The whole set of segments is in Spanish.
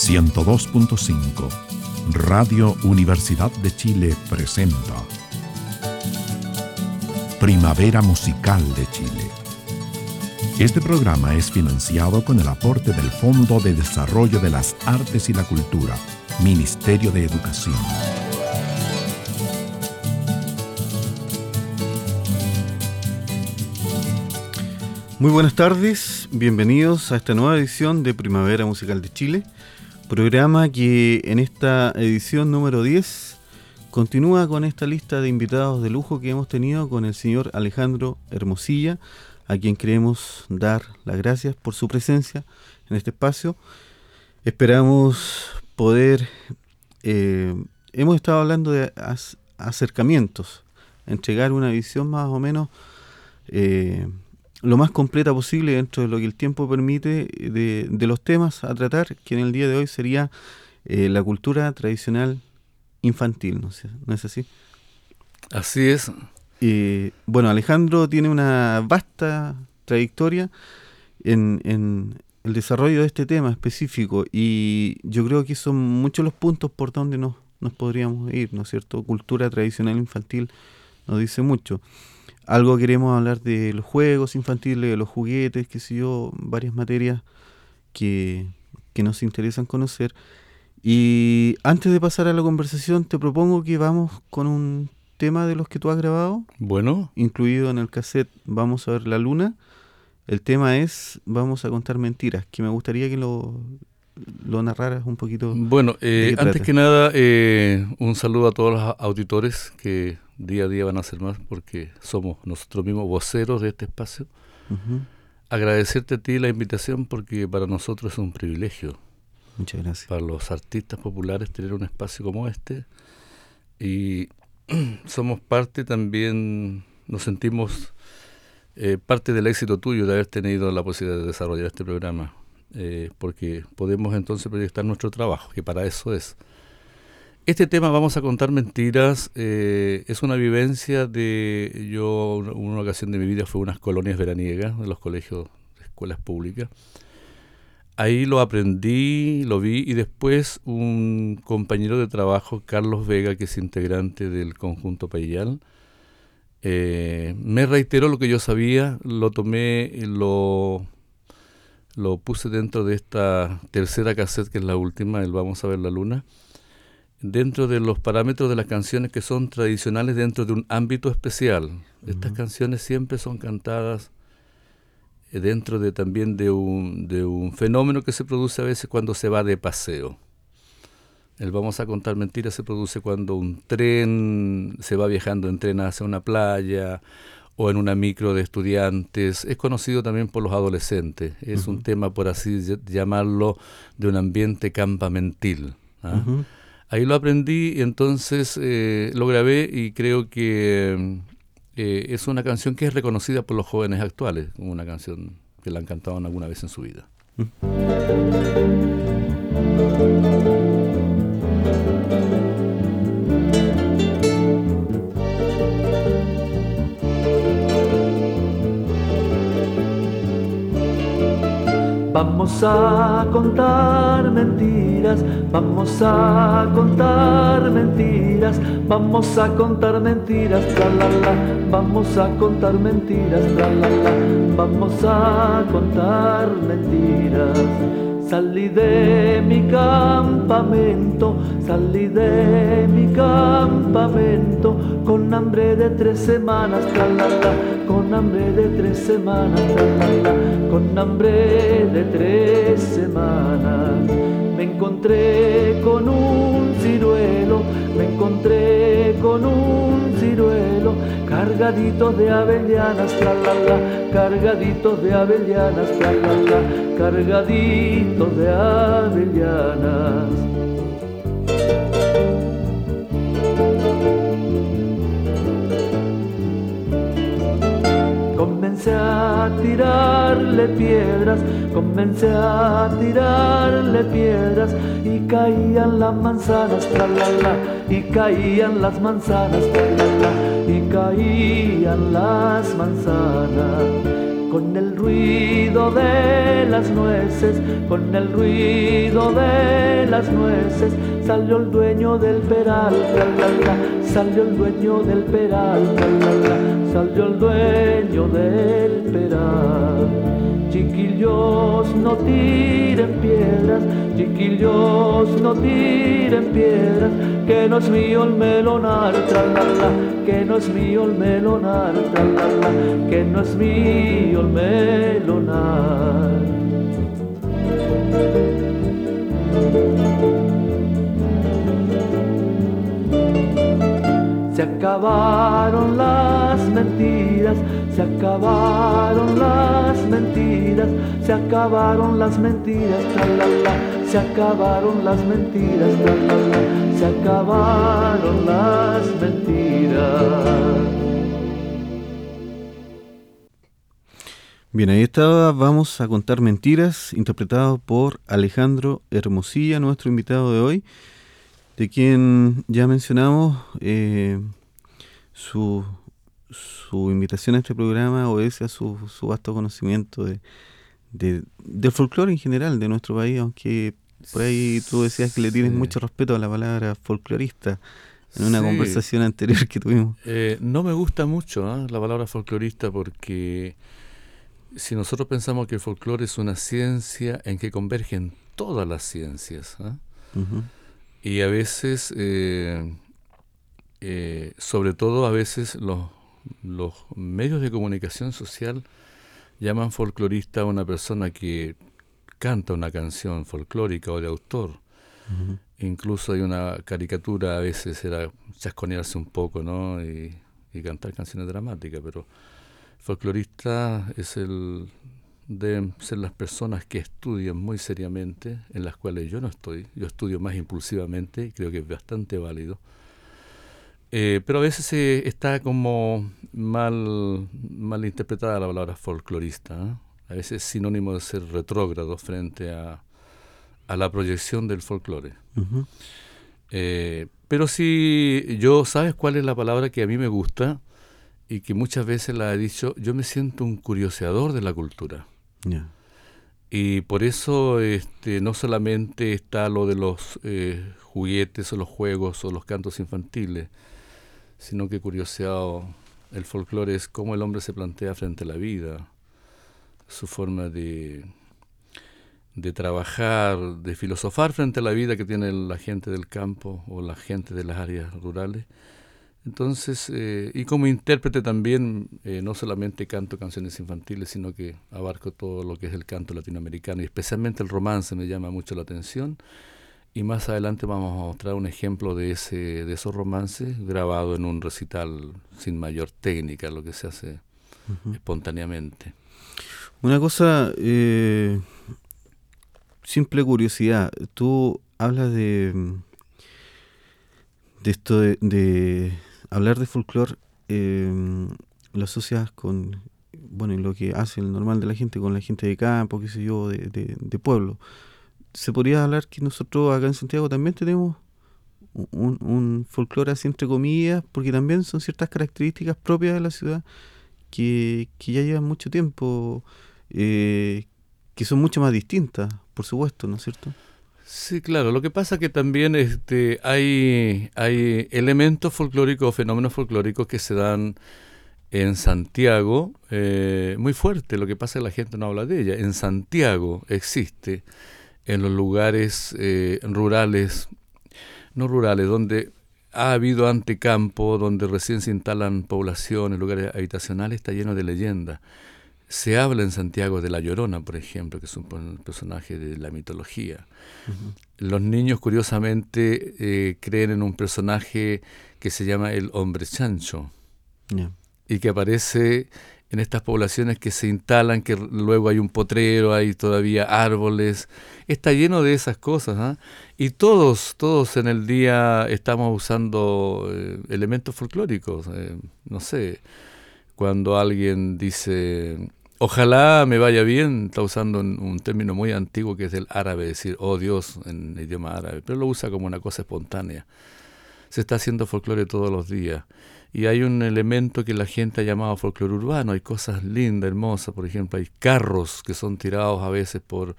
102.5 Radio Universidad de Chile presenta Primavera Musical de Chile. Este programa es financiado con el aporte del Fondo de Desarrollo de las Artes y la Cultura, Ministerio de Educación. Muy buenas tardes, bienvenidos a esta nueva edición de Primavera Musical de Chile, programa que en esta edición número 10 continúa con esta lista de invitados de lujo que hemos tenido con el señor Alejandro Hermosilla, a quien queremos dar las gracias por su presencia en este espacio. Esperamos poder, eh, hemos estado hablando de acercamientos, entregar una visión más o menos... Eh, lo más completa posible dentro de lo que el tiempo permite de, los temas a tratar, que en el día de hoy sería eh, la cultura tradicional infantil, ¿no, ¿no es así? Así es. Eh, bueno, Alejandro tiene una vasta trayectoria en, en, el desarrollo de este tema específico y yo creo que son muchos los puntos por donde nos, nos podríamos ir, ¿no es cierto? Cultura tradicional infantil nos dice mucho algo queremos hablar de los juegos infantiles, de los juguetes, que sé yo, varias materias que, nos interesan conocer. Y antes de pasar a la conversación, te propongo que vamos con un tema de los que tú has grabado. Bueno. Incluido en el cassette Vamos a ver la luna. El tema es Vamos a contar mentiras, que me gustaría que lo, lo narraras un poquito. Bueno, eh, antes que nada, eh, un saludo a todos los auditores que día a día van a ser más porque somos nosotros mismos voceros de este espacio. Agradecerte a ti la invitación porque para nosotros es un privilegio. Muchas gracias. Para los artistas populares tener un espacio como este. Y somos parte también, nos sentimos eh, parte del éxito tuyo de haber tenido la posibilidad de desarrollar este programa. Eh, porque podemos entonces proyectar nuestro trabajo, que para eso es. Este tema, vamos a contar mentiras, eh, es una vivencia de, yo, una ocasión de mi vida fue unas colonias veraniegas de los colegios de escuelas públicas. Ahí lo aprendí, lo vi y después un compañero de trabajo, Carlos Vega, que es integrante del conjunto Payal, eh, me reiteró lo que yo sabía, lo tomé, lo, lo puse dentro de esta tercera cassette, que es la última, el Vamos a ver la luna dentro de los parámetros de las canciones que son tradicionales dentro de un ámbito especial. Estas canciones siempre son cantadas eh, dentro de también de un, de un fenómeno que se produce a veces cuando se va de paseo. El vamos a contar mentiras se produce cuando un tren se va viajando en tren hacia una playa o en una micro de estudiantes. Es conocido también por los adolescentes. Es un tema, por así llamarlo, de un ambiente campamentil. ¿ah? Ahí lo aprendí y entonces eh, lo grabé y creo que eh, es una canción que es reconocida por los jóvenes actuales, una canción que la han cantado alguna vez en su vida. Vamos a contar mentiras, vamos a contar mentiras, vamos a contar mentiras, la la la, vamos a contar mentiras, la la la, vamos a contar mentiras. Salí de mi campamento, salí de mi campamento, con hambre de tres semanas, con hambre de tres semanas, con hambre de tres semanas. Me encontré con un ciruelo, me encontré con un ciruelo, cargadito de avellanas, la la cargaditos de avellanas, la la cargaditos de avellanas. Comencé a tirarle piedras, comencé a tirarle piedras y caían las manzanas, la la y caían las manzanas, la la y caían las manzanas. Con el ruido de las nueces, con el ruido de las nueces, salió el dueño del peral, salió el dueño del peral, salió el dueño del peral. Chiquillos no tiren piedras, chiquillos no tiren piedras, que no es mío el melonar, tralala, que no es mío el melonar, tralala, que no es mío el melonar. Se acabaron las mentiras, se acabaron las mentiras, se acabaron las mentiras, se acabaron las mentiras. Bien, ahí estaba Vamos a contar mentiras, interpretado por Alejandro Hermosilla, nuestro invitado de hoy de quien ya mencionamos eh, su, su invitación a este programa obedece a su, su vasto conocimiento de, de, folclore en general de nuestro país, aunque por ahí tú decías que le tienes mucho respeto a la palabra folclorista en una conversación anterior que tuvimos. Eh, no me gusta mucho ¿ah? la palabra folclorista porque si nosotros pensamos que el folclore es una ciencia en que convergen todas las ciencias, ¿ah? Y a veces, eh, eh, sobre todo a veces los, los medios de comunicación social llaman folclorista a una persona que canta una canción folclórica o de autor. Incluso hay una caricatura, a veces era chasconearse un poco, ¿no? Y, y cantar canciones dramáticas, pero folclorista es el deben ser las personas que estudian muy seriamente, en las cuales yo no estoy. Yo estudio más impulsivamente y creo que es bastante válido. Eh, pero a veces está como mal, mal interpretada la palabra folclorista. ¿eh? A veces es sinónimo de ser retrógrado frente a, a la proyección del folclore. Eh, pero si yo, ¿sabes cuál es la palabra que a mí me gusta? Y que muchas veces la he dicho, yo me siento un curioseador de la cultura. Y por eso este, no solamente está lo de los eh, juguetes o los juegos o los cantos infantiles, sino que curioseado el folclore es cómo el hombre se plantea frente a la vida, su forma de, de trabajar, de filosofar frente a la vida que tiene la gente del campo o la gente de las áreas rurales entonces, eh, y como intérprete también, eh, no solamente canto canciones infantiles, sino que abarco todo lo que es el canto latinoamericano y especialmente el romance me llama mucho la atención. Y más adelante vamos a mostrar un ejemplo de, ese, de esos romances grabado en un recital sin mayor técnica, lo que se hace espontáneamente. Una cosa, eh, simple curiosidad, tú hablas de, de esto de hablar de folclore eh, lo asocias con bueno lo que hace el normal de la gente con la gente de campo qué sé yo de, de, pueblo se podría hablar que nosotros acá en Santiago también tenemos un, un folclore así entre comillas porque también son ciertas características propias de la ciudad que, que ya llevan mucho tiempo eh, que son mucho más distintas por supuesto ¿no es cierto? Sí, claro. Lo que pasa es que también este, hay, hay elementos folclóricos, fenómenos folclóricos que se dan en Santiago eh, muy fuerte. Lo que pasa es que la gente no habla de ella. En Santiago existe, en los lugares eh, rurales, no rurales, donde ha habido antecampo, donde recién se instalan poblaciones, lugares habitacionales, está lleno de leyendas. Se habla en Santiago de La Llorona, por ejemplo, que es un personaje de la mitología. Los niños, curiosamente, eh, creen en un personaje que se llama el hombre chancho y que aparece en estas poblaciones que se instalan, que luego hay un potrero, hay todavía árboles. Está lleno de esas cosas. ¿ah? Y todos, todos en el día estamos usando eh, elementos folclóricos. Eh, no sé, cuando alguien dice Ojalá me vaya bien, está usando un, término muy antiguo que es el árabe, decir, oh Dios, en idioma árabe, pero lo usa como una cosa espontánea. Se está haciendo folclore todos los días. Y hay un elemento que la gente ha llamado folclore urbano. Hay cosas lindas, hermosas, por ejemplo, hay carros que son tirados a veces por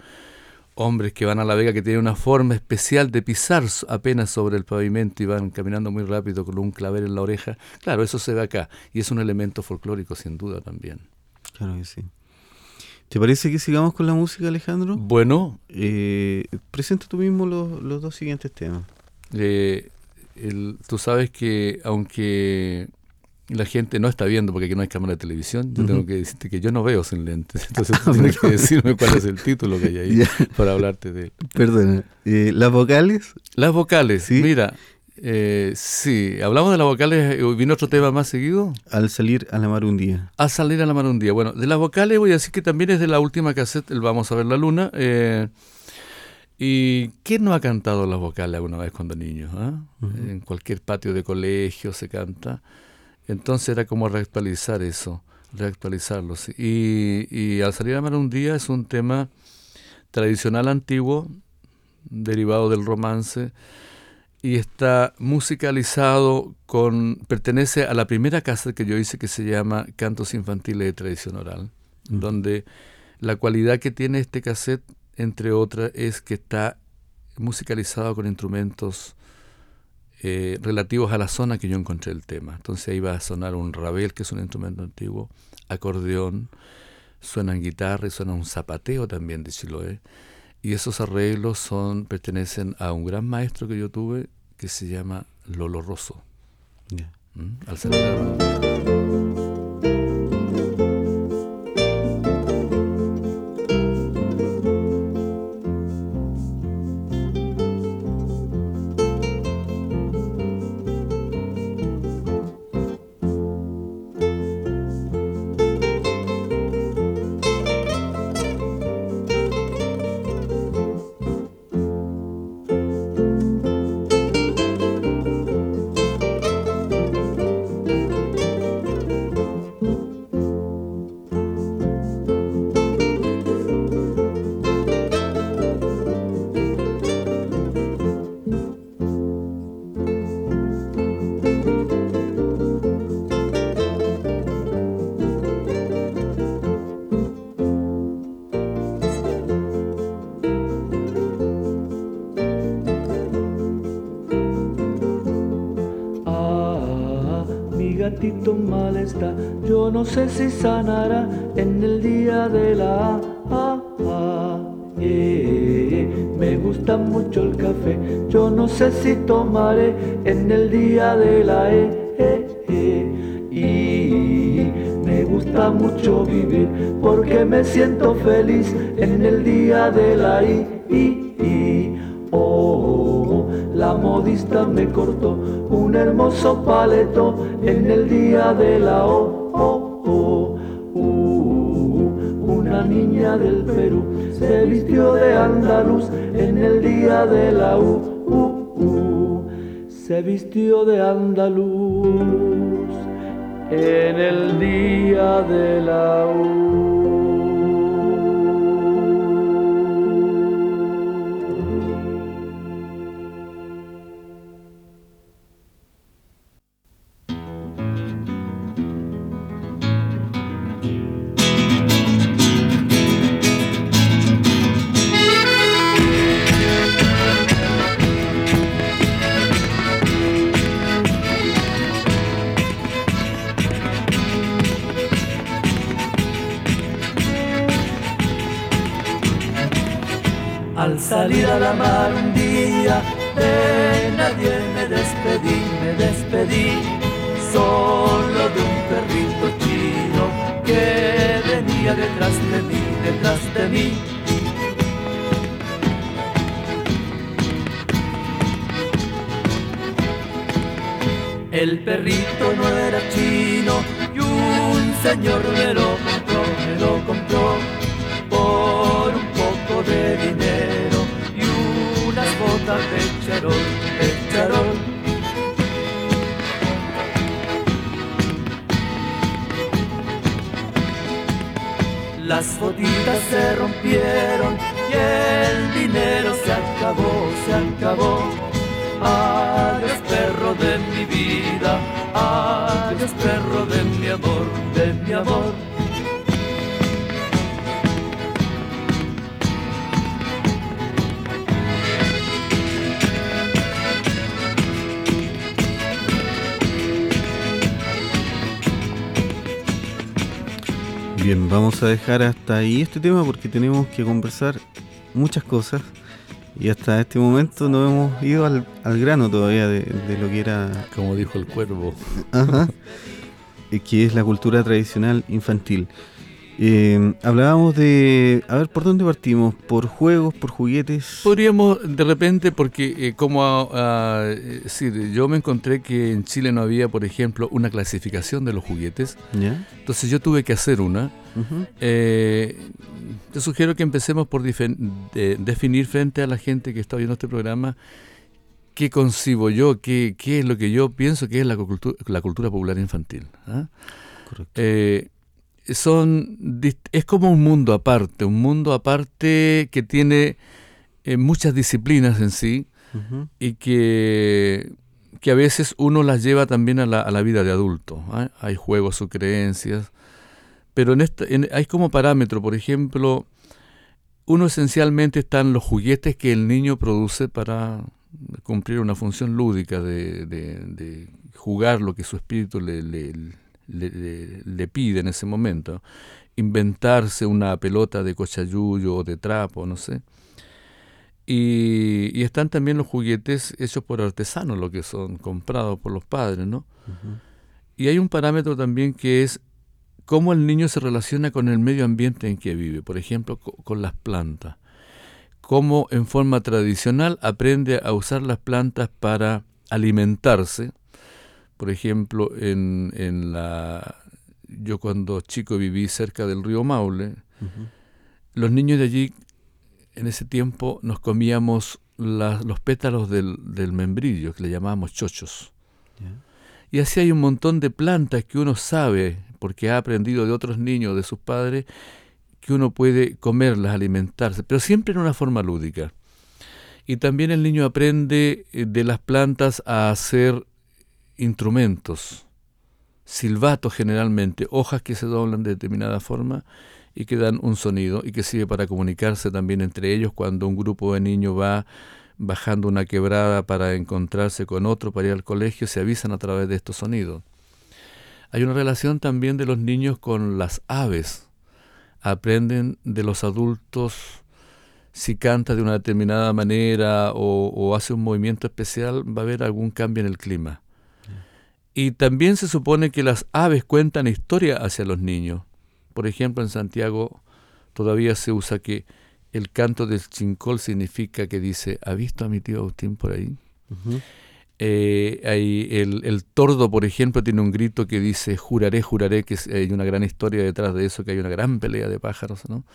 hombres que van a la vega que tienen una forma especial de pisar apenas sobre el pavimento y van caminando muy rápido con un clavel en la oreja. Claro, eso se ve acá y es un elemento folclórico sin duda también. Claro que sí. ¿Te parece que sigamos con la música, Alejandro? Bueno. Eh, presenta tú mismo los, los dos siguientes temas. Eh, tú sabes que aunque la gente no está viendo porque aquí no hay cámara de televisión, yo tengo que decirte que yo no veo sin lentes. Entonces tú tienes que decirme cuál es el título que hay ahí para hablarte de él. Perdona. Eh, ¿Las vocales? Las vocales, ¿Sí? mira. Eh, sí, hablamos de las vocales, eh, ¿vino otro tema más seguido? Al salir a la mar un día. Al salir a la mar un día. Bueno, de las vocales voy a decir que también es de la última cassette, el Vamos a ver la luna. Eh, ¿Y quién no ha cantado las vocales alguna vez cuando niño? Ah? En cualquier patio de colegio se canta. Entonces era como reactualizar eso, reactualizarlo. Y, y al salir a mar un día es un tema tradicional antiguo, derivado del romance, y está musicalizado con, pertenece a la primera casa que yo hice que se llama Cantos Infantiles de Tradición Oral, donde la cualidad que tiene este cassette, entre otras, es que está musicalizado con instrumentos eh, relativos a la zona que yo encontré el tema. Entonces ahí va a sonar un rabel, que es un instrumento antiguo, acordeón, suenan guitarra y suena un zapateo también de Chiloé. Y esos arreglos son, pertenecen a un gran maestro que yo tuve que se llama Lolo Rosso. ¿Mm? Al yo gusta mucho vivir porque me siento feliz en el día de la I. Oh, la modista me cortó un hermoso paleto en el día de la O. Oh, oh, uh, una niña del Perú se vistió de andaluz en el día de la U. Uh, uh, se vistió de andaluz en el día de la U. salir a la mar un día, de nadie me despedí, me despedí, solo de un perrito chino que venía detrás de mí, detrás de mí. El perrito no era chino y un señor me lo compró, me lo compró por un poco de dinero de charol, de charol. Las botitas se rompieron y el dinero se acabó, se acabó. Vamos a dejar hasta ahí este tema porque tenemos que conversar muchas cosas y hasta este momento no hemos ido al, grano todavía de, lo que era... Como dijo el cuervo. Ajá. que es la cultura tradicional infantil. Eh, hablábamos de, a ver, ¿por dónde partimos? ¿Por juegos, por juguetes? Podríamos, de repente, porque eh, como yo me encontré que en Chile no había, por ejemplo, una clasificación de los juguetes. Entonces yo tuve que hacer una. Eh, te sugiero que empecemos por definir frente a la gente que está viendo este programa qué concibo yo, qué, qué es lo que yo pienso que es la, cultura, la cultura popular infantil. ¿ah? Correcto son es como un mundo aparte, un mundo aparte que tiene eh, muchas disciplinas en sí y que, que, a veces uno las lleva también a la, a la vida de adulto. ¿ah? Hay juegos o creencias, pero en esta, hay como parámetro, por ejemplo, uno esencialmente están los juguetes que el niño produce para cumplir una función lúdica de, de, jugar lo que su espíritu le, le, le, pide en ese momento, inventarse una pelota de cochayuyo o de trapo, no sé. Y, están también los juguetes hechos por artesanos, lo que son comprados por los padres, ¿no? Y hay un parámetro también que es cómo el niño se relaciona con el medio ambiente en que vive, por ejemplo, con las plantas. Cómo en forma tradicional aprende a usar las plantas para alimentarse, por ejemplo, en, en la yo cuando chico viví cerca del río Maule, los niños de allí en ese tiempo nos comíamos los pétalos del, del, membrillo, que le llamábamos chochos. Y así hay un montón de plantas que uno sabe, porque ha aprendido de otros niños, de sus padres, que uno puede comerlas, alimentarse, pero siempre en una forma lúdica. Y también el niño aprende eh, de las plantas a hacer instrumentos, silbatos generalmente, hojas que se doblan de determinada forma y que dan un sonido y que sirve para comunicarse también entre ellos cuando un grupo de niños va bajando una quebrada para encontrarse con otro para ir al colegio, se avisan a través de estos sonidos. Hay una relación también de los niños con las aves. Aprenden de los adultos si canta de una determinada manera o, o hace un movimiento especial, va a haber algún cambio en el clima. Y también se supone que las aves cuentan historia hacia los niños. Por ejemplo, en Santiago todavía se usa que el canto del chincol significa que dice, ¿ha visto a mi tío Agustín por ahí? Eh, hay el, el, tordo, por ejemplo, tiene un grito que dice, juraré, juraré, que hay una gran historia detrás de eso, que hay una gran pelea de pájaros, ¿no?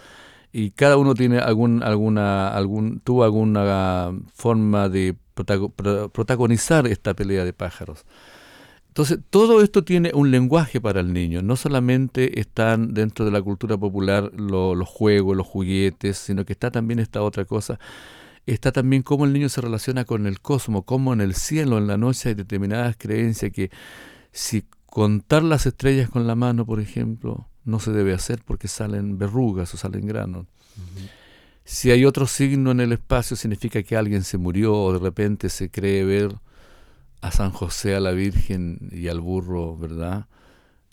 Y cada uno tiene algún, alguna, algún, tuvo alguna forma de protagonizar esta pelea de pájaros. Entonces, todo esto tiene un lenguaje para el niño. No solamente están dentro de la cultura popular los juegos, los juguetes, sino que está también esta otra cosa. Está también cómo el niño se relaciona con el cosmos, cómo en el cielo, en la noche, hay determinadas creencias que si contar las estrellas con la mano, por ejemplo, no se debe hacer porque salen verrugas o salen granos. Si hay otro signo en el espacio, significa que alguien se murió o de repente se cree ver a San José, a la Virgen y al burro, ¿verdad?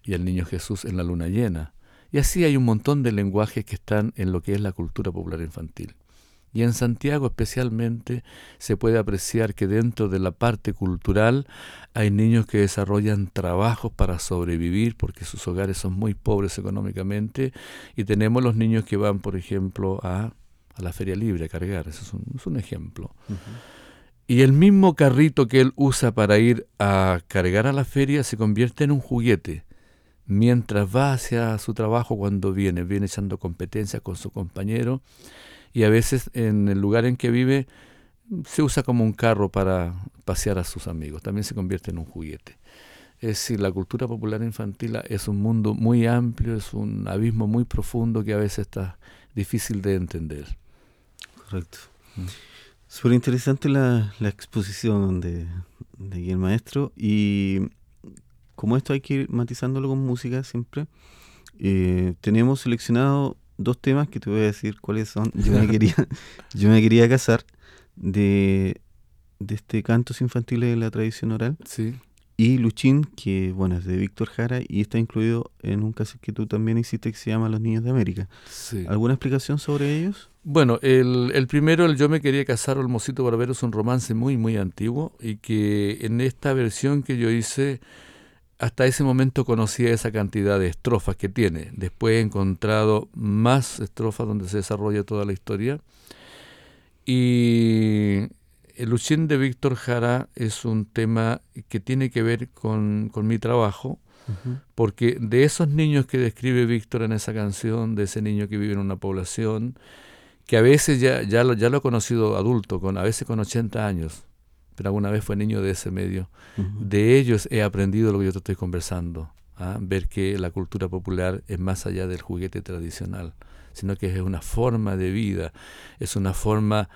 Y al niño Jesús en la luna llena. Y así hay un montón de lenguajes que están en lo que es la cultura popular infantil. Y en Santiago especialmente se puede apreciar que dentro de la parte cultural hay niños que desarrollan trabajos para sobrevivir porque sus hogares son muy pobres económicamente y tenemos los niños que van, por ejemplo, a, a la feria libre a cargar. Eso es un, es un ejemplo. Y el mismo carrito que él usa para ir a cargar a la feria se convierte en un juguete. Mientras va hacia su trabajo cuando viene, viene echando competencia con su compañero y a veces en el lugar en que vive se usa como un carro para pasear a sus amigos. También se convierte en un juguete. Es decir, la cultura popular infantil es un mundo muy amplio, es un abismo muy profundo que a veces está difícil de entender. Correcto. Mm. Súper interesante la, exposición de, de el maestro y como esto hay que ir matizándolo con música siempre, eh, tenemos seleccionado dos temas que te voy a decir cuáles son. Yo me quería, yo me quería casar de, de este cantos infantiles de la tradición oral. Sí. Y Luchín, que bueno, es de Víctor Jara y está incluido en un caso que tú también hiciste que se llama Los Niños de América. Sí. ¿Alguna explicación sobre ellos? Bueno, el, el primero, el Yo me quería casar o el Mocito Barbero, es un romance muy, muy antiguo y que en esta versión que yo hice, hasta ese momento conocía esa cantidad de estrofas que tiene. Después he encontrado más estrofas donde se desarrolla toda la historia. Y el Luchín de Víctor Jara es un tema que tiene que ver con, con mi trabajo, porque de esos niños que describe Víctor en esa canción, de ese niño que vive en una población, que a veces ya, ya, lo, ya lo he conocido adulto, con, a veces con 80 años, pero alguna vez fue niño de ese medio, de ellos he aprendido lo que yo te estoy conversando, ¿ah? ver que la cultura popular es más allá del juguete tradicional, sino que es una forma de vida, es una forma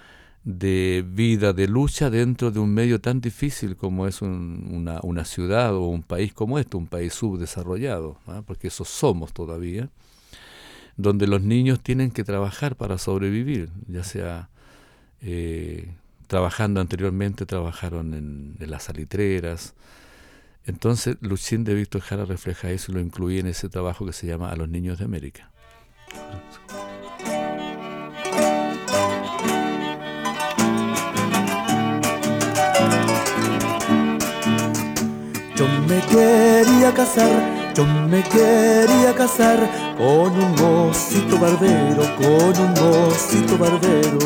de vida, de lucha dentro de un medio tan difícil como es un- una, una ciudad o un país como este, un país subdesarrollado, ¿ah? porque eso somos todavía, donde los niños tienen que trabajar para sobrevivir, ya sea eh, trabajando anteriormente, trabajaron en, las salitreras. Entonces, Luchín de Víctor Jara refleja eso y lo incluí en ese trabajo que se llama A los Niños de América. Me quería casar, yo me quería casar con un mocito barbero, con un mocito barbero.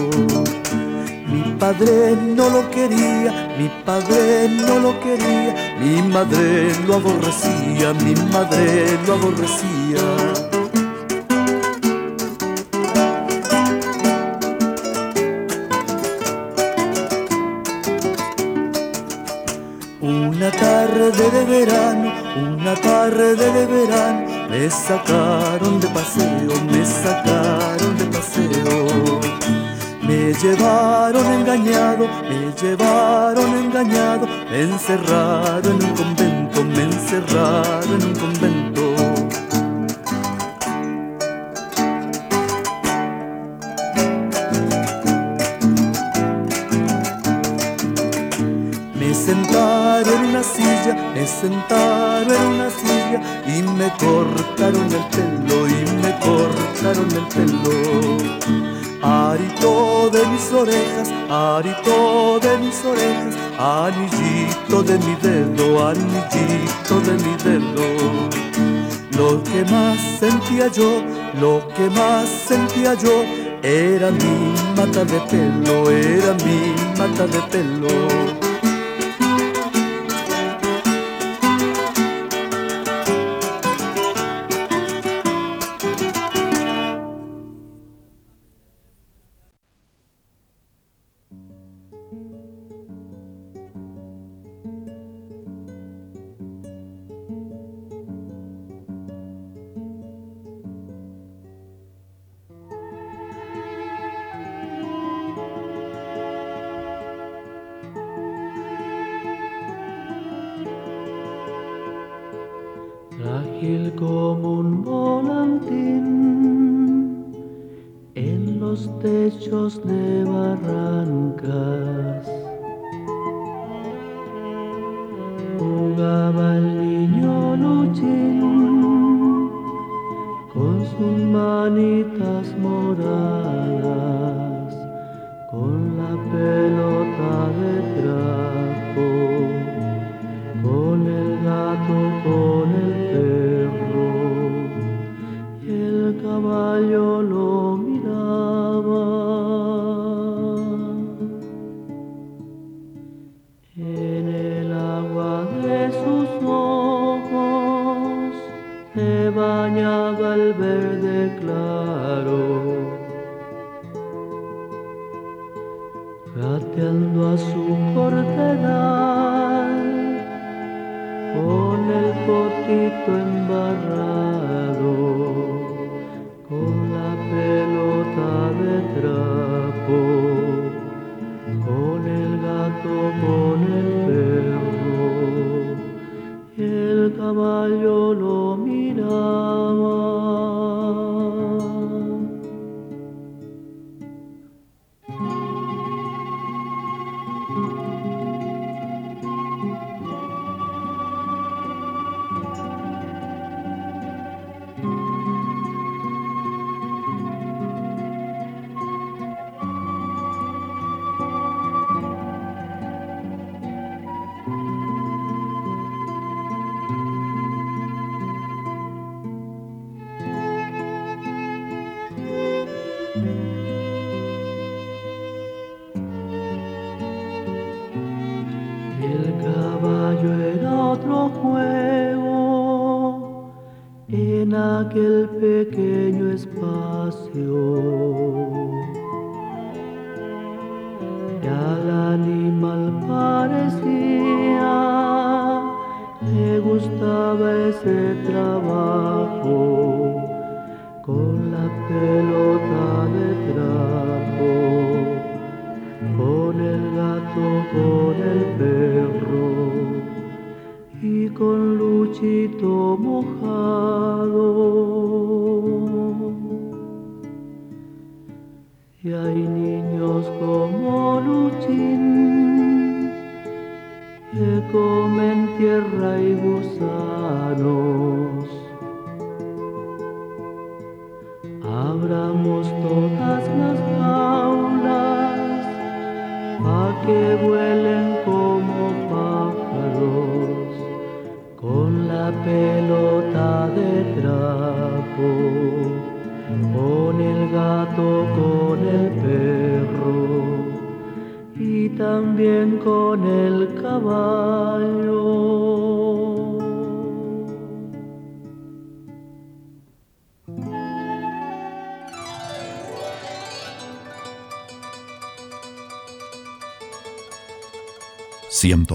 Mi padre no lo quería, mi padre no lo quería, mi madre lo aborrecía, mi madre lo aborrecía. Tarde de verano, una tarde de verano, me sacaron de paseo, me sacaron de paseo. Me llevaron engañado, me llevaron engañado, me encerraron en un convento, me encerraron en un convento. Silla, me sentaron en una silla y me cortaron el pelo y me cortaron el pelo. Arito de mis orejas, arito de mis orejas, anillito de mi dedo, anillito de mi dedo. Lo que más sentía yo, lo que más sentía yo, era mi mata de pelo, era mi mata de pelo.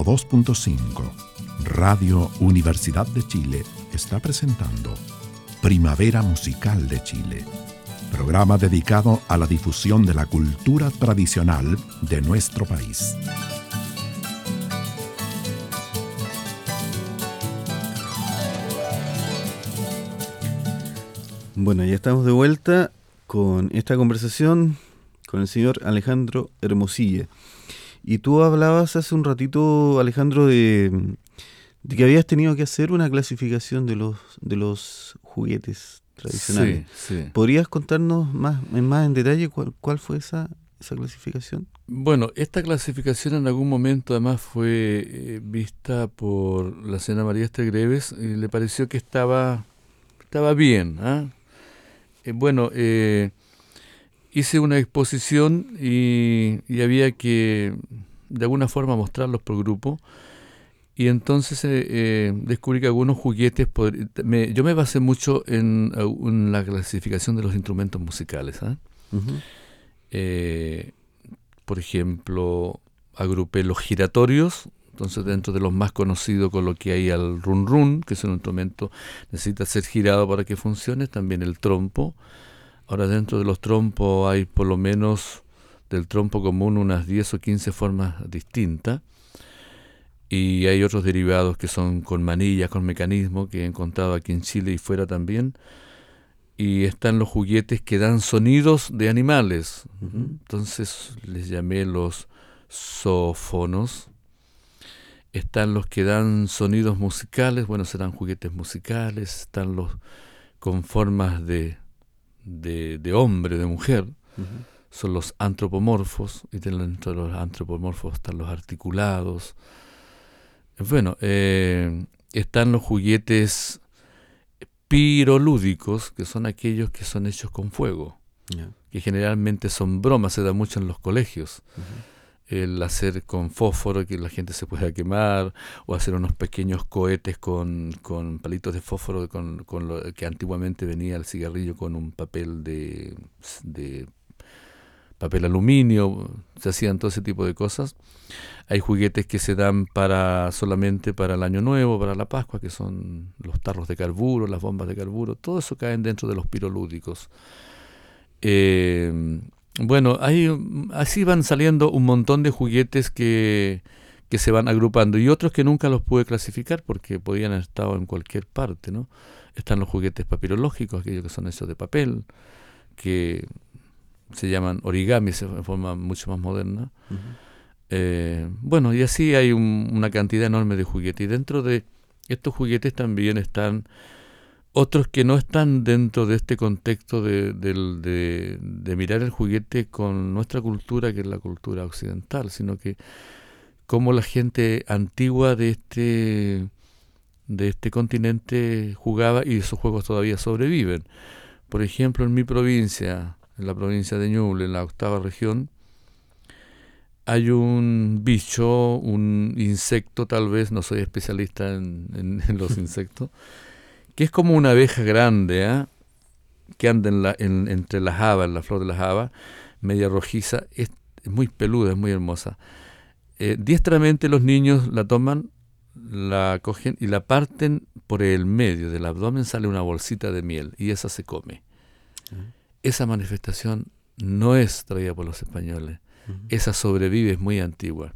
...102.5... Radio Universidad de Chile está presentando Primavera Musical de Chile, programa dedicado a la difusión de la cultura tradicional de nuestro país. Bueno, ya estamos de vuelta con esta conversación con el señor Alejandro Hermosilla. Y tú hablabas hace un ratito, Alejandro, de, de que habías tenido que hacer una clasificación de los, de los juguetes tradicionales. Sí, sí. ¿Podrías contarnos más en, más en detalle cuál, cuál fue esa, esa clasificación? Bueno, esta clasificación en algún momento además fue eh, vista por la señora María Esther Greves y le pareció que estaba, estaba bien. ¿ah? Eh, bueno, eh, hice una exposición y, y había que de alguna forma mostrarlos por grupo. Y entonces eh, eh, descubrí que algunos juguetes, me- yo me basé mucho en, en la clasificación de los instrumentos musicales. ¿ah? Eh, por ejemplo, agrupé los giratorios, entonces dentro de los más conocidos coloqué ahí al run run, que es un instrumento, necesita ser girado para que funcione, también el trompo. Ahora dentro de los trompos hay por lo menos del trompo común unas 10 o 15 formas distintas. Y hay otros derivados que son con manillas, con mecanismo, que he encontrado aquí en Chile y fuera también. Y están los juguetes que dan sonidos de animales. Entonces les llamé los zoofonos. Están los que dan sonidos musicales, bueno, serán juguetes musicales. Están los con formas de, de, de hombre, de mujer. Son los antropomorfos. Y dentro de los antropomorfos están los articulados. Bueno, eh, están los juguetes pirolúdicos, que son aquellos que son hechos con fuego, que generalmente son bromas, se da mucho en los colegios. El hacer con fósforo que la gente se pueda quemar, o hacer unos pequeños cohetes con, con palitos de fósforo, con, con lo que antiguamente venía el cigarrillo con un papel de, de papel aluminio, se hacían todo ese tipo de cosas. Hay juguetes que se dan para solamente para el año nuevo, para la Pascua, que son los tarros de carburo, las bombas de carburo, todo eso caen dentro de los pirolúdicos. Eh, bueno, hay, así van saliendo un montón de juguetes que, que se van agrupando y otros que nunca los pude clasificar porque podían haber estado en cualquier parte, ¿no? Están los juguetes papirológicos, aquellos que son hechos de papel, que se llaman origamis en forma mucho más moderna. Eh, bueno, y así hay un- una cantidad enorme de juguetes. Y dentro de estos juguetes también están otros que no están dentro de este contexto de, de- de mirar el juguete con nuestra cultura, que es la cultura occidental, sino que como la gente antigua de este, de este continente jugaba y esos juegos todavía sobreviven. Por ejemplo, en mi provincia, en la provincia de Ñuble, en la octava región, hay un bicho, un insecto tal vez, no soy especialista en los insectos, que es como una abeja grande, ¿ah? que anda en la, entre las habas, la flor de las habas, media rojiza, es, muy peluda, es muy hermosa. Eh, diestramente los niños la toman, la cogen y la parten por el medio del abdomen, sale una bolsita de miel y esa se come. Esa manifestación no es traída por los españoles, esa sobrevive, es muy antigua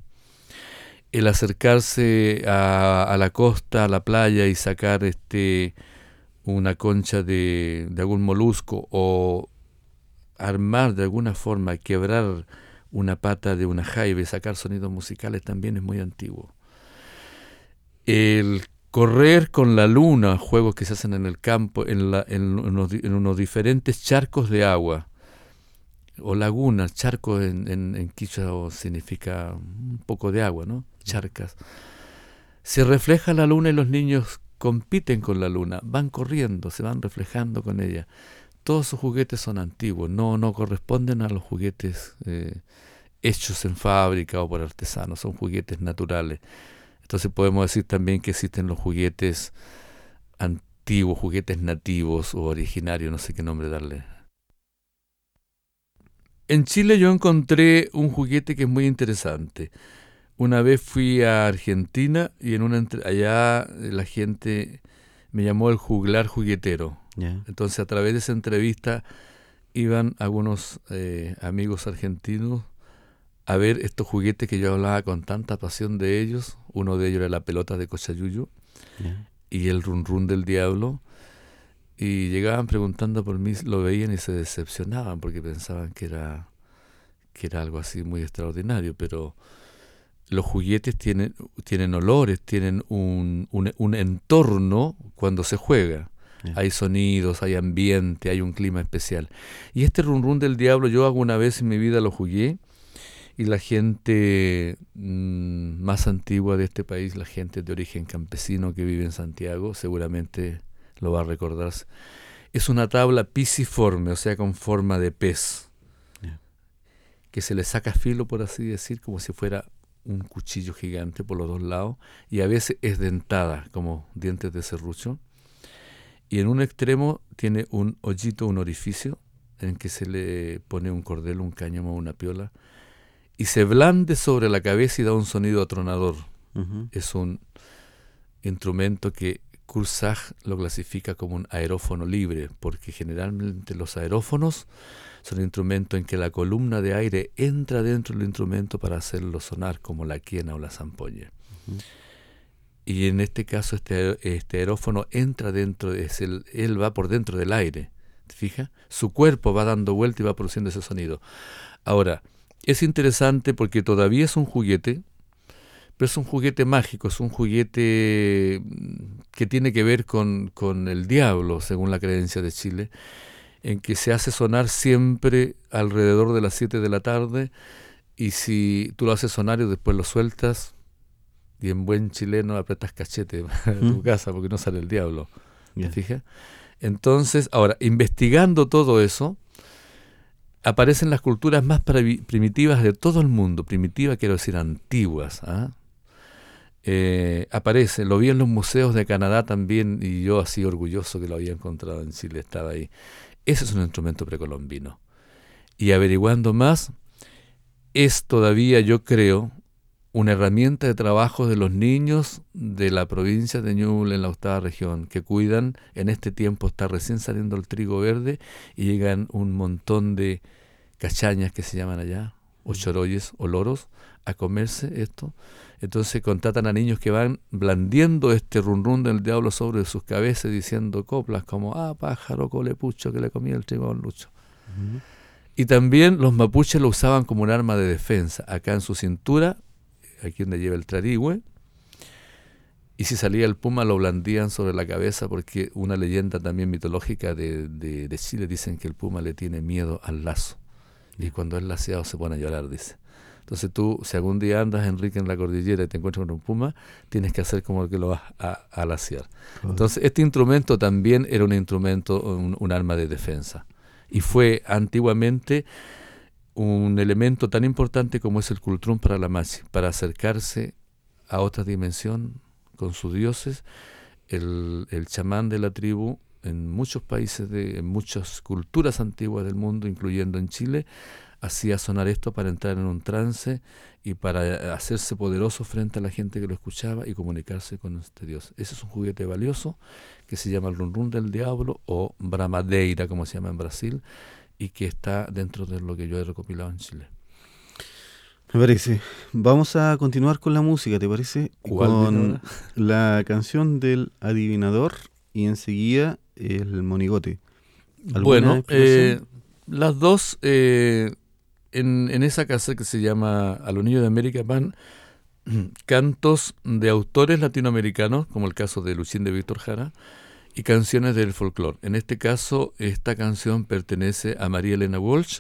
el acercarse a, la costa, a la playa y sacar este una concha de, algún molusco o armar de alguna forma, quebrar una pata de una jaiba y sacar sonidos musicales también es muy antiguo. El correr con la luna, juegos que se hacen en el campo, en, en, unos, diferentes charcos de agua, o lagunas, charcos en, en, en significa un poco de agua, ¿no? charcas. Se refleja la luna y los niños compiten con la luna, van corriendo, se van reflejando con ella. Todos sus juguetes son antiguos, no, no corresponden a los juguetes eh, hechos en fábrica o por artesanos, son juguetes naturales. Entonces podemos decir también que existen los juguetes antiguos, juguetes nativos o originarios, no sé qué nombre darle. En Chile yo encontré un juguete que es muy interesante. Una vez fui a Argentina y en una allá eh, la gente me llamó el juglar juguetero. Entonces a través de esa entrevista iban algunos eh, amigos argentinos a ver estos juguetes que yo hablaba con tanta pasión de ellos. Uno de ellos era la pelota de Cochayuyo y el run run del diablo. Y llegaban preguntando por mí, lo veían y se decepcionaban porque pensaban que era, que era algo así muy extraordinario, pero los juguetes tienen, tienen olores, tienen un, un, entorno cuando se juega. Hay sonidos, hay ambiente, hay un clima especial. Y este run run del diablo yo alguna vez en mi vida lo jugué y la gente mm, más antigua de este país, la gente de origen campesino que vive en Santiago, seguramente lo va a recordar. Es una tabla pisiforme, o sea, con forma de pez, que se le saca filo, por así decir, como si fuera un cuchillo gigante por los dos lados y a veces es dentada como dientes de serrucho. Y en un extremo tiene un hoyito, un orificio en que se le pone un cordel, un cáñamo o una piola y se blande sobre la cabeza y da un sonido atronador. Es un instrumento que Kursag lo clasifica como un aerófono libre, porque generalmente los aerófonos son instrumentos en que la columna de aire entra dentro del instrumento para hacerlo sonar, como la quiena o la zampoña. Y en este caso este, este aerófono entra dentro, es el, él va por dentro del aire, ¿te fijas? Su cuerpo va dando vuelta y va produciendo ese sonido. Ahora, es interesante porque todavía es un juguete, pero es un juguete mágico, es un juguete que tiene que ver con, con el diablo, según la creencia de Chile en que se hace sonar siempre alrededor de las 7 de la tarde y si tú lo haces sonar y después lo sueltas y en buen chileno apretas cachete en tu mm. casa porque no sale el diablo. ¿Te fijas? Entonces, ahora, investigando todo eso, aparecen las culturas más primitivas de todo el mundo, primitivas quiero decir antiguas. ¿ah? Eh, aparece, lo vi en los museos de Canadá también y yo así orgulloso que lo había encontrado en Chile, estaba ahí. Ese es un instrumento precolombino. Y averiguando más, es todavía, yo creo, una herramienta de trabajo de los niños de la provincia de Ñuble, en la octava región, que cuidan, en este tiempo está recién saliendo el trigo verde y llegan un montón de cachañas que se llaman allá, o choroyes o loros, a comerse esto. Entonces contratan a niños que van blandiendo este run run del diablo sobre sus cabezas diciendo coplas como, ah, pájaro colepucho que le comía el trigo lucho. Y también los mapuches lo usaban como un arma de defensa. Acá en su cintura, aquí donde lleva el trarigüe, y si salía el puma lo blandían sobre la cabeza porque una leyenda también mitológica de, de, de Chile dicen que el puma le tiene miedo al lazo. Y cuando es laseado se pone a llorar, dice. Entonces tú, si algún día andas, Enrique, en la cordillera y te encuentras con un puma, tienes que hacer como que lo vas a, a laciar. Entonces este instrumento también era un instrumento, un, arma de defensa. Y fue antiguamente un elemento tan importante como es el cultrón para la machi, para acercarse a otra dimensión con sus dioses. El, el chamán de la tribu en muchos países, de, en muchas culturas antiguas del mundo, incluyendo en Chile, hacía sonar esto para entrar en un trance y para hacerse poderoso frente a la gente que lo escuchaba y comunicarse con este Dios. Ese es un juguete valioso que se llama el run run del diablo o bramadeira, como se llama en Brasil, y que está dentro de lo que yo he recopilado en Chile. Me parece. Vamos a continuar con la música, ¿te parece? con la canción del adivinador y enseguida el monigote. Bueno, eh, las dos eh, en, esa casa que se llama A los Niños de América van cantos de autores latinoamericanos, como el caso de Luchín de Víctor Jara, y canciones del folclore. En este caso, esta canción pertenece a María Elena Walsh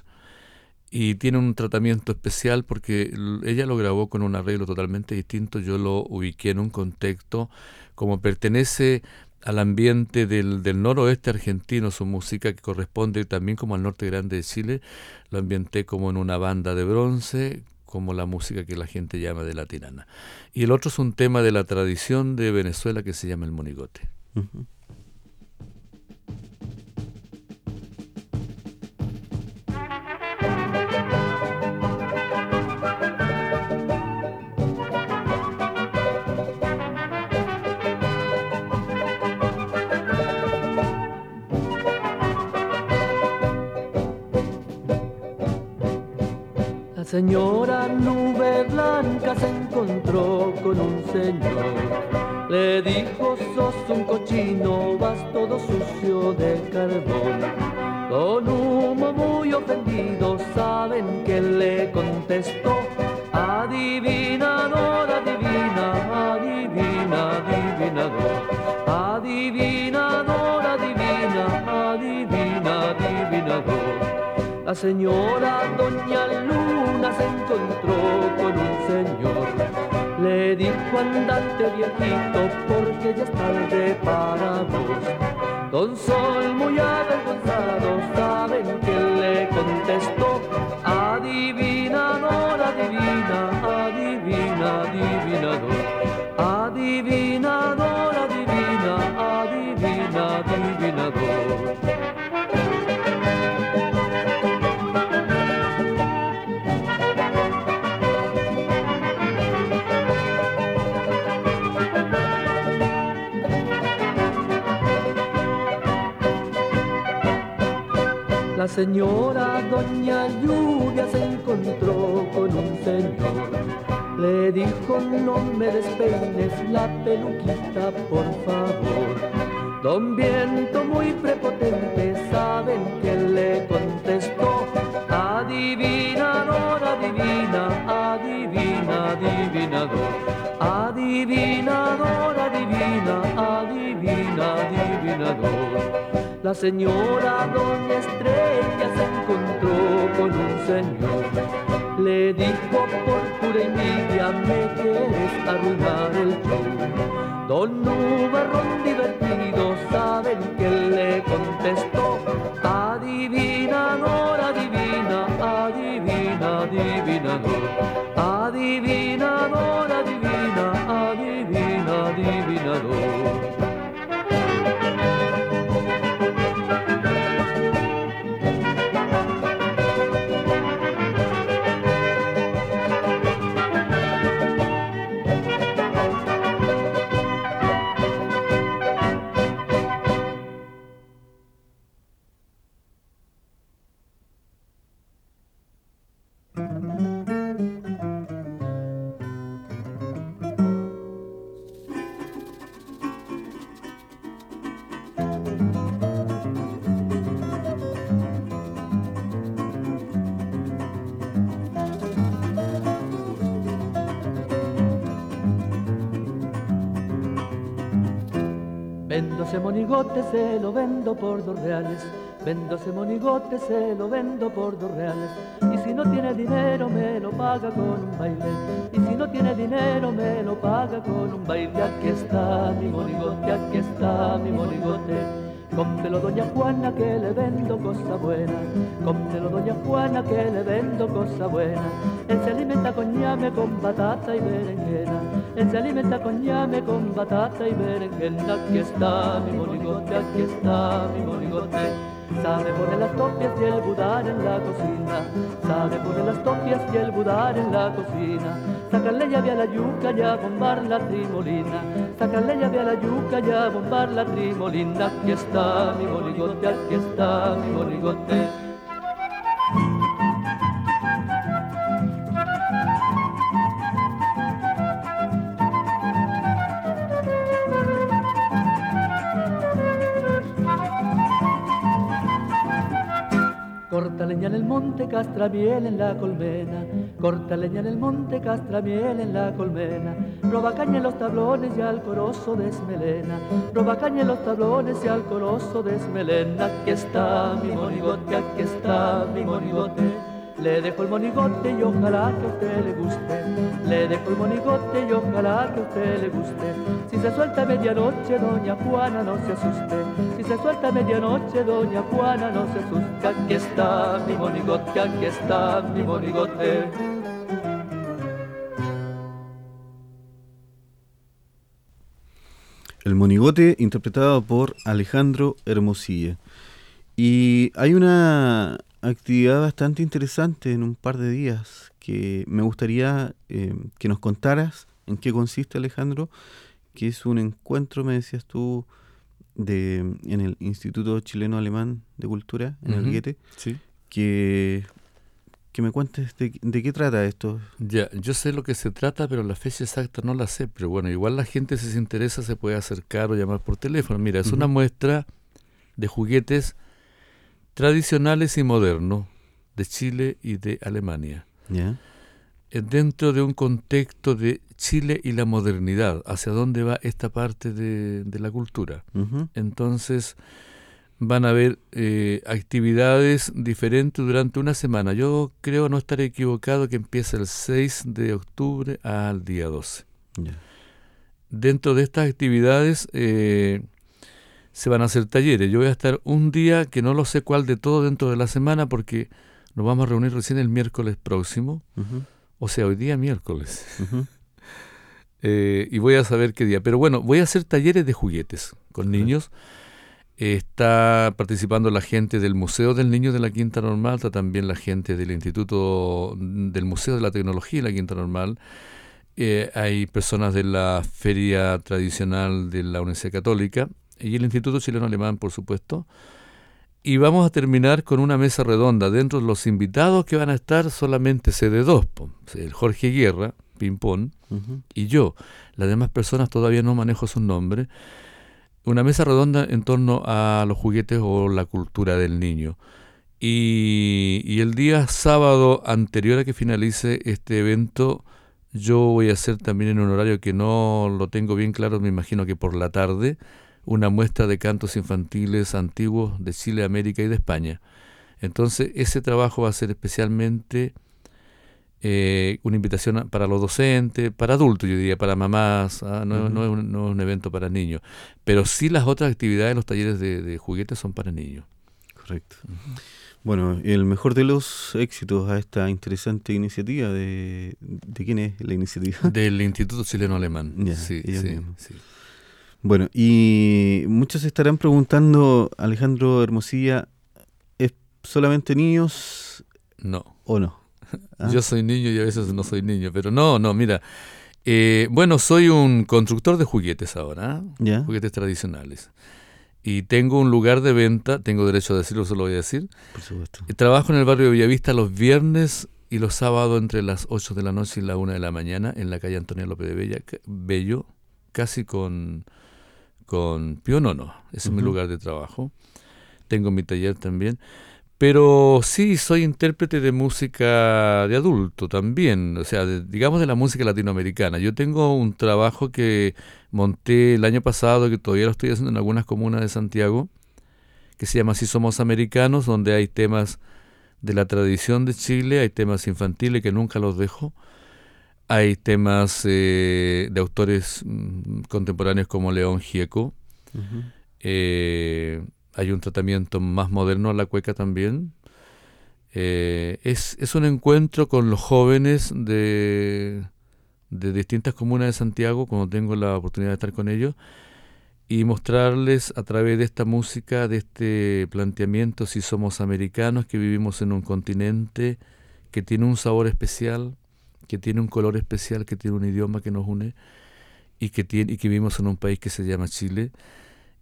y tiene un tratamiento especial porque ella lo grabó con un arreglo totalmente distinto. Yo lo ubiqué en un contexto como pertenece al ambiente del, del, noroeste argentino, su música que corresponde también como al norte grande de Chile, lo ambienté como en una banda de bronce, como la música que la gente llama de latinana. Y el otro es un tema de la tradición de Venezuela que se llama el monigote. Señora Nube Blanca se encontró con un señor. Le dijo, sos un cochino, vas todo sucio de carbón. Con humo muy ofendido, ¿saben que le contestó? Adivinador, adivina, adivina, adivinador. Adivinador, adivina, adivina, adivinador. La señora Doña Luz se encontró con un señor. Le dijo andate viejito porque ya es tarde para vos. Don Sol muy avergonzado saben que le contestó. Adivinador, adivina, adivina, adivinador. Adivinador, La señora doña Lluvia se encontró con un señor. Le dijo no me despeines la peluquita por favor. Don Viento muy prepotente, ¿saben que le contestó? Adivinador, adivina, adivina, adivinador. Adivinador, adivina, adivina, adivinador. La señora Doña Don't el show. Don Uva Ron divertido monigote, se lo vendo por dos reales. Vendo ese monigote, se lo vendo por dos reales. Y si no tiene dinero, me lo paga con un baile. Y si no tiene dinero, me lo paga con un baile. Aquí está mi monigote, aquí está mi monigote. Cómprelo doña Juana que le vendo cosa buena, cómprelo doña Juana que le vendo cosa buena. Él se alimenta con ñame, con batata y berenjena se alimenta con llame, con batata y berenjena. Aquí está mi monigote, aquí está mi monigote. Sabe poner las topias y el budar en la cocina. Sabe poner las topias y el budar en la cocina. Sacarle llave a la yuca y a bombar la trimolina. Sacarle llave a la yuca y a bombar la trimolina. Aquí está mi monigote, aquí está mi monigote. Monte, castra miel en la colmena. Corta leña en el monte, castra miel en la colmena. Roba caña en los tablones y al corozo desmelena. Roba caña en los tablones y al corozo desmelena. Aquí está mi monigote, aquí está mi monigote. Le dejo el monigote y ojalá que a usted le guste. Le dejo el monigote y ojalá que a usted le guste. Si se suelta a medianoche, doña Juana, no se asuste. Si se suelta a medianoche, doña Juana, no se asuste. Aquí está mi monigote, aquí está mi monigote. El monigote interpretado por Alejandro Hermosilla. Y hay una actividad bastante interesante en un par de días que me gustaría eh, que nos contaras en qué consiste Alejandro, que es un encuentro, me decías tú, de, en el Instituto Chileno Alemán de Cultura, en el Guete, sí. que, que me cuentes de, de, qué trata esto. Ya, yo sé lo que se trata, pero la fecha exacta no la sé, pero bueno, igual la gente si se interesa se puede acercar o llamar por teléfono. Mira, es una muestra de juguetes tradicionales y modernos de Chile y de Alemania. Eh, dentro de un contexto de Chile y la modernidad, hacia dónde va esta parte de, la cultura. Entonces van a haber eh, actividades diferentes durante una semana. Yo creo no estar equivocado que empieza el 6 de octubre al día 12. Dentro de estas actividades eh, se van a hacer talleres. Yo voy a estar un día que no lo sé cuál de todo dentro de la semana porque nos vamos a reunir recién el miércoles próximo. O sea, hoy día miércoles. Eh, y voy a saber qué día. Pero bueno, voy a hacer talleres de juguetes con niños. está participando la gente del Museo del Niño de la Quinta Normal, está también la gente del Instituto del Museo de la Tecnología de la Quinta Normal. Eh, hay personas de la Feria Tradicional de la Universidad Católica y el Instituto Chileno Alemán, por supuesto. Y vamos a terminar con una mesa redonda. Dentro de los invitados que van a estar solamente CD2, el Jorge Guerra, Pimpón, y yo. Las demás personas todavía no manejo sus nombres. Una mesa redonda en torno a los juguetes o la cultura del niño. Y, y el día sábado anterior a que finalice este evento, yo voy a hacer también en un horario que no lo tengo bien claro, me imagino que por la tarde, una muestra de cantos infantiles antiguos de Chile, América y de España. Entonces, ese trabajo va a ser especialmente eh, una invitación para los docentes, para adultos, yo diría, para mamás, ¿ah? no, es un, evento para niños. Pero sí las otras actividades, los talleres de, juguetes son para niños. Correcto. Bueno, el mejor de los éxitos a esta interesante iniciativa, ¿de, de quién es la iniciativa? Del Instituto Chileno Alemán. sí, sí, sí. Bueno, y muchos estarán preguntando, Alejandro Hermosilla, ¿es solamente niños? No. ¿O no? ¿Ah? Yo soy niño y a veces no soy niño, pero no, no, mira. Eh, bueno, soy un constructor de juguetes ahora, juguetes tradicionales. Y tengo un lugar de venta, tengo derecho a decirlo, se lo voy a decir. Por supuesto. Eh, trabajo en el barrio de Villavista los viernes y los sábados entre las 8 de la noche y la 1 de la mañana en la calle Antonio López de Bella, Bello, casi con con Pío Nono, ese es mi lugar de trabajo. Tengo mi taller también. Pero sí, soy intérprete de música de adulto también, o sea, digamos de la música latinoamericana. Yo tengo un trabajo que monté el año pasado, que todavía lo estoy haciendo en algunas comunas de Santiago, que se llama Si Somos Americanos, donde hay temas de la tradición de Chile, hay temas infantiles que nunca los dejo, hay temas eh, de autores mm, contemporáneos como León Gieco. Eh, hay un tratamiento más moderno a la cueca también. Eh, es, es, un encuentro con los jóvenes de, de distintas comunas de Santiago cuando tengo la oportunidad de estar con ellos y mostrarles a través de esta música, de este planteamiento, si somos americanos, que vivimos en un continente que tiene un sabor especial, que tiene un color especial, que tiene un idioma que nos une y que, tiene, y que vivimos en un país que se llama Chile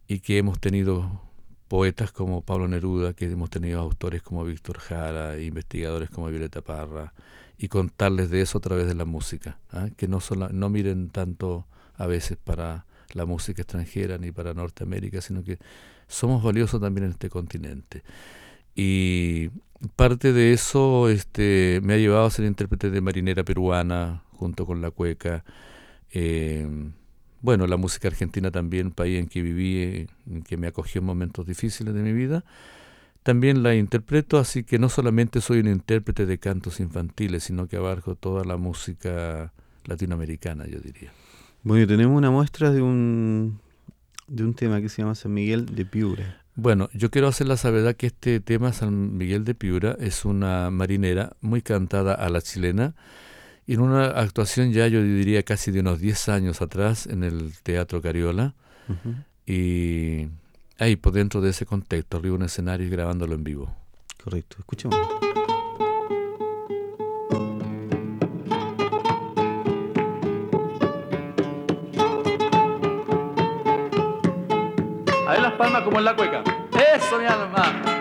y que hemos tenido poetas como Pablo Neruda, que hemos tenido autores como Víctor Jara, investigadores como Violeta Parra, y contarles de eso a través de la música, ¿ah? que no, solo, no miren tanto a veces para la música extranjera ni para Norteamérica, sino que somos valiosos también en este continente. Y parte de eso este, me ha llevado a ser intérprete de marinera peruana junto con la cueca. Eh, bueno, la música argentina también, país en que viví, en que me acogió en momentos difíciles de mi vida. También la interpreto, así que no solamente soy un intérprete de cantos infantiles, sino que abarco toda la música latinoamericana, yo diría. Bueno, tenemos una muestra de un, de un tema que se llama San Miguel de Piura. Bueno, yo quiero hacer la sabedad que este tema, San Miguel de Piura, es una marinera muy cantada a la chilena, y en una actuación ya yo diría casi de unos 10 años atrás en el Teatro Cariola, y ahí por dentro de ese contexto, arriba un escenario y grabándolo en vivo. Correcto, escuchemos. Palmas como en la cueca. Eso, mi alma.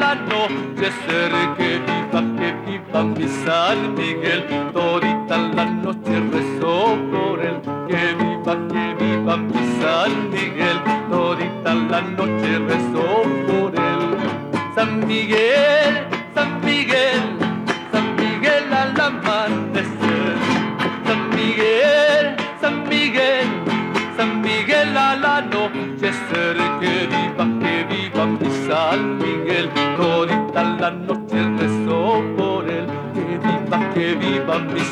Solano, de ser que viva, que viva mi San Miguel, todita la noche rezó por él, que viva, que viva mi San Miguel, todita la noche rezó por él, San Miguel.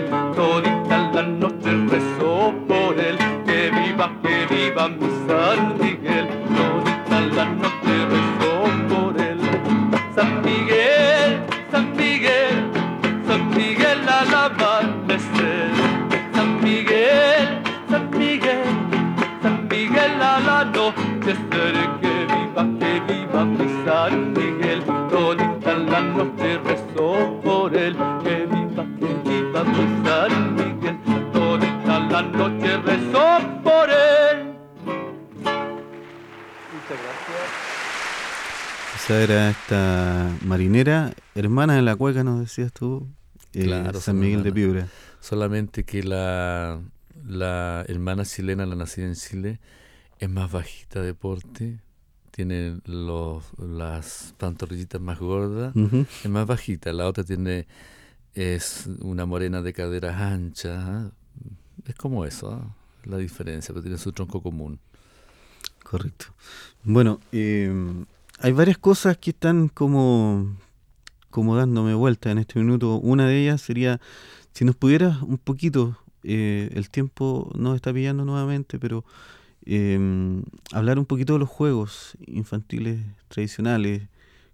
todita la noche rezó era esta marinera, hermana de la cueca, nos decías tú, eh, Claro, San Miguel de. Piura. Solamente que la, la hermana chilena, la nacida en Chile, es más bajita de porte, tiene los, las pantorrillitas más gordas, es más bajita. La otra tiene es una morena de caderas anchas. ¿ah? Es como eso, ¿ah? la diferencia, pero tiene su tronco común. Correcto. Bueno, eh, hay varias cosas que están como, como dándome vuelta en este minuto. Una de ellas sería, si nos pudieras un poquito, eh, el tiempo nos está pillando nuevamente, pero eh, hablar un poquito de los juegos infantiles tradicionales.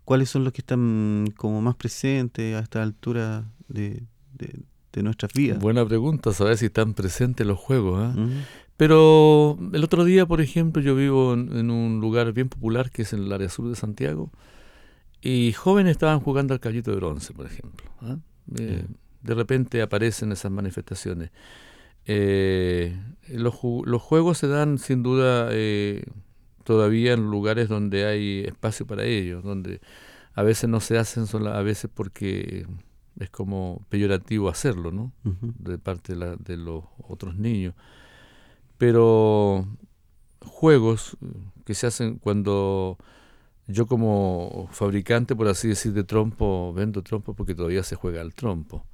¿Cuáles son los que están como más presentes a esta altura de, de- de nuestras vidas? Buena pregunta, saber si están presentes los juegos. Ujú. Pero el otro día, por ejemplo, yo vivo en, en un lugar bien popular que es en el área sur de Santiago y jóvenes estaban jugando al caballito de bronce, por ejemplo. ¿ah? Eh, de repente aparecen esas manifestaciones. Eh, los, los juegos se dan sin duda eh, todavía en lugares donde hay espacio para ellos, donde a veces no se hacen, sola- a veces porque es como peyorativo hacerlo, ¿no? De parte de, la- de los otros niños. Pero juegos que se hacen cuando yo como fabricante, por así decir, de trompo, vendo trompo porque todavía se juega al trompo.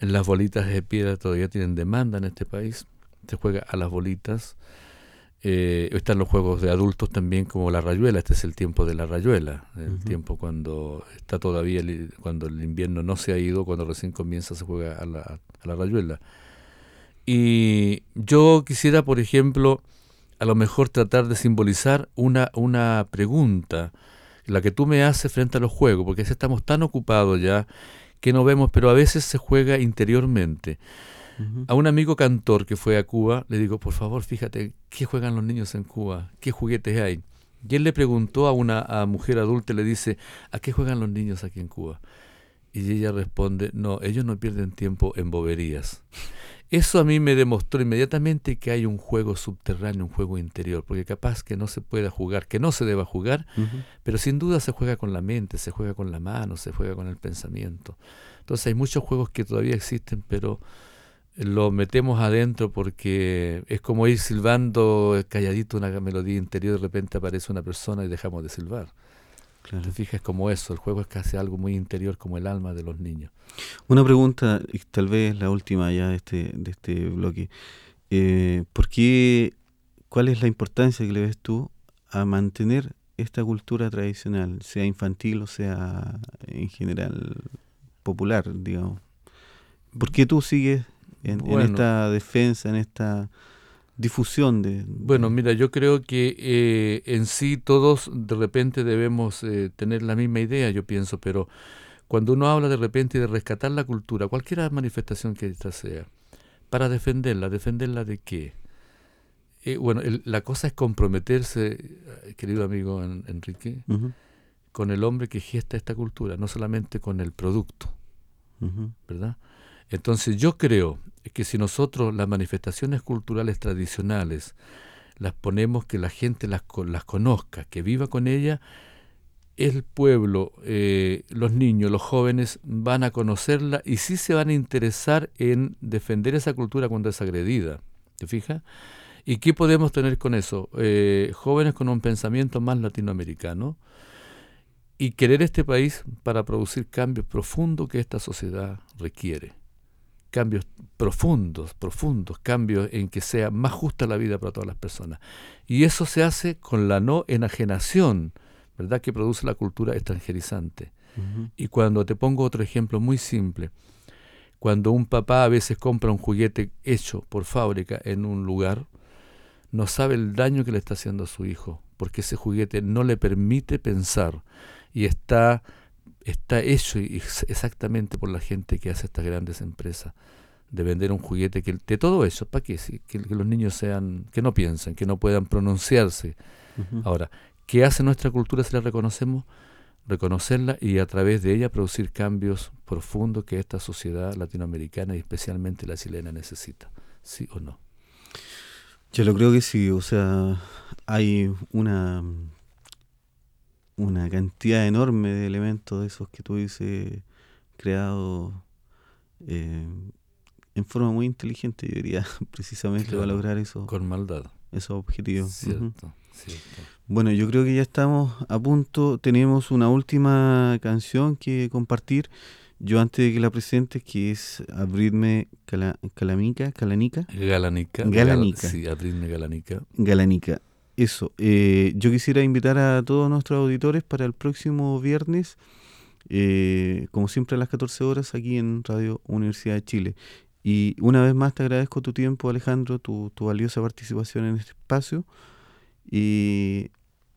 En las bolitas de piedra todavía tienen demanda en este país. Se juega a las bolitas. Eh, están los juegos de adultos también como la rayuela. Este es el tiempo de la rayuela. El tiempo cuando está todavía, el- cuando el invierno no se ha ido, cuando recién comienza se juega a la, a la rayuela. Y yo quisiera, por ejemplo, a lo mejor tratar de simbolizar una, una pregunta, la que tú me haces frente a los juegos, porque estamos tan ocupados ya que no vemos, pero a veces se juega interiormente. A un amigo cantor que fue a Cuba, le digo, por favor, fíjate, ¿qué juegan los niños en Cuba? ¿Qué juguetes hay? Y él le preguntó a una a mujer adulta, le dice, ¿a qué juegan los niños aquí en Cuba? Y ella responde, no, ellos no pierden tiempo en boberías. Eso a mí me demostró inmediatamente que hay un juego subterráneo, un juego interior, porque capaz que no se pueda jugar, que no se deba jugar, pero sin duda se juega con la mente, se juega con la mano, se juega con el pensamiento. Entonces hay muchos juegos que todavía existen, pero lo metemos adentro porque es como ir silbando calladito una melodía interior, de repente aparece una persona y dejamos de silbar. Claro. Te fijas como eso, el juego es casi algo muy interior como el alma de los niños. Una pregunta, y tal vez la última ya de este, de este bloque. Eh, ¿Por qué, cuál es la importancia que le ves tú a mantener esta cultura tradicional, sea infantil o sea en general popular, digamos? ¿Por qué tú sigues en, esta defensa, en esta difusión de... Bueno, mira, yo creo que eh, en sí todos de repente debemos eh, tener la misma idea, yo pienso, pero cuando uno habla de repente de rescatar la cultura, cualquier manifestación que esta sea, para defenderla, defenderla de qué? Eh, bueno, el- la cosa es comprometerse, eh, querido amigo En- Enrique, con el hombre que gesta esta cultura, no solamente con el producto. ¿verdad? Entonces yo creo que si nosotros las manifestaciones culturales tradicionales las ponemos que la gente las, las conozca, que viva con ella, el pueblo, eh, los niños, los jóvenes van a conocerla y sí se van a interesar en defender esa cultura cuando es agredida. ¿Te fijas? ¿Y qué podemos tener con eso? Eh, jóvenes con un pensamiento más latinoamericano y querer este país para producir cambios profundos que esta sociedad requiere. Cambios profundos, profundos, cambios en que sea más justa la vida para todas las personas. Y eso se hace con la no enajenación, ¿verdad?, que produce la cultura extranjerizante. Y cuando te pongo otro ejemplo muy simple, cuando un papá a veces compra un juguete hecho por fábrica en un lugar, no sabe el daño que le está haciendo a su hijo, porque ese juguete no le permite pensar y está, está hecho exactamente por la gente que hace estas grandes empresas de vender un juguete que de todo eso, ¿para qué? Que, que los niños sean, que no piensen, que no puedan pronunciarse. Ahora, ¿qué hace nuestra cultura si la reconocemos? Reconocerla y a través de ella producir cambios profundos que esta sociedad latinoamericana y especialmente la chilena necesita. ¿Sí o no? Yo lo creo que sí, o sea, hay una, una cantidad enorme de elementos de esos que tú dices creados eh, en forma muy inteligente, yo diría, precisamente para lograr eso. Con maldad. Esos objetivos. Cierto, cierto. Bueno, yo creo que ya estamos a punto. Tenemos una última canción que compartir. Yo antes de que la presente, que es Abrirme Calamica, Calanica. Galanica. Galanica. sí, Abrirme Galanica. Galanica. Eso. Eh, yo quisiera invitar a todos nuestros auditores para el próximo viernes, eh, como siempre a las 14 horas, aquí en Radio Universidad de Chile. Y una vez más te agradezco tu tiempo, Alejandro, tu, tu valiosa participación en este espacio. Y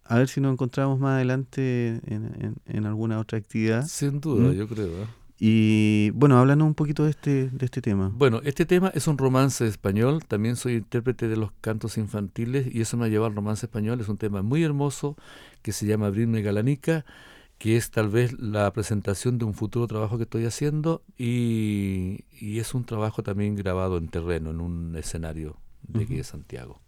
a ver si nos encontramos más adelante en, en, alguna otra actividad. Sin duda, ¿Mm? yo creo. ¿eh? Y bueno, háblanos un poquito de este, de este tema. Bueno, este tema es un romance español, también soy intérprete de los cantos infantiles y eso me ha llevado al romance español, es un tema muy hermoso que se llama Abrirme Galanica que es tal vez la presentación de un futuro trabajo que estoy haciendo y, es un trabajo también grabado en terreno, en un escenario de aquí de Santiago.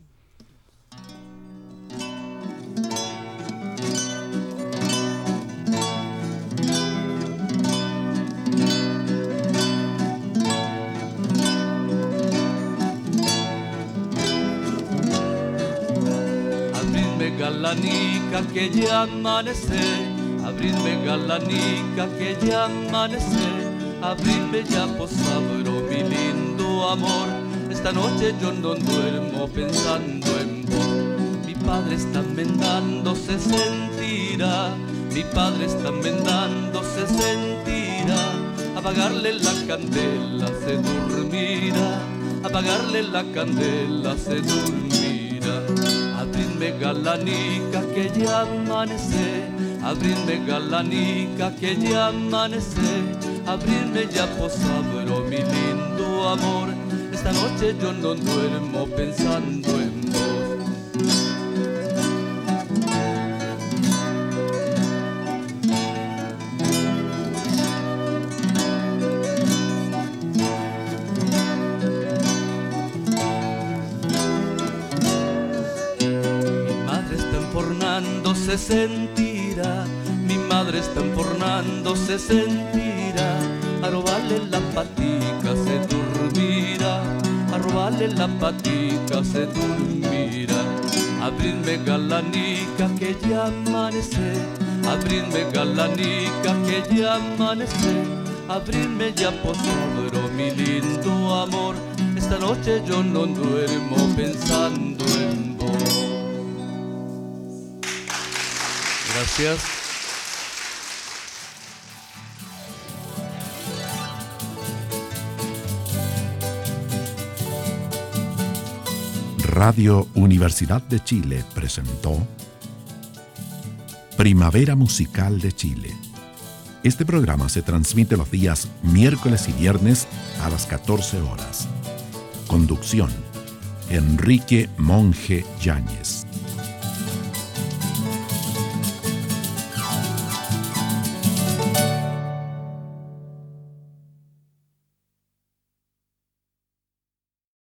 Galanica que ya amanece Abrirme galanica que ya amanece, abrirme ya posabro mi lindo amor. Esta noche yo no duermo pensando en vos. Mi padre está mendando, se sentirá. Mi padre está mendando, se sentirá. Apagarle la candela se dormirá. Apagarle la candela se dormirá. Abrirme galanica que ya amanece abrirme galanica que ya amanece, abrirme ya posabro mi lindo amor. Esta noche yo no duermo pensando en enfornándose sentir mi madre está enfornando, se sentirá, a robarle la patica se dormirá, a robarle la patica se dormirá. Abrirme galanica que ya amanece, abrirme galanica que ya amanece, abrirme ya posadro mi lindo amor. Esta noche yo no duermo pensando en Radio Universidad de Chile presentó Primavera Musical de Chile. Este programa se transmite los días miércoles y viernes a las 14 horas. Conducción. Enrique Monje Yáñez.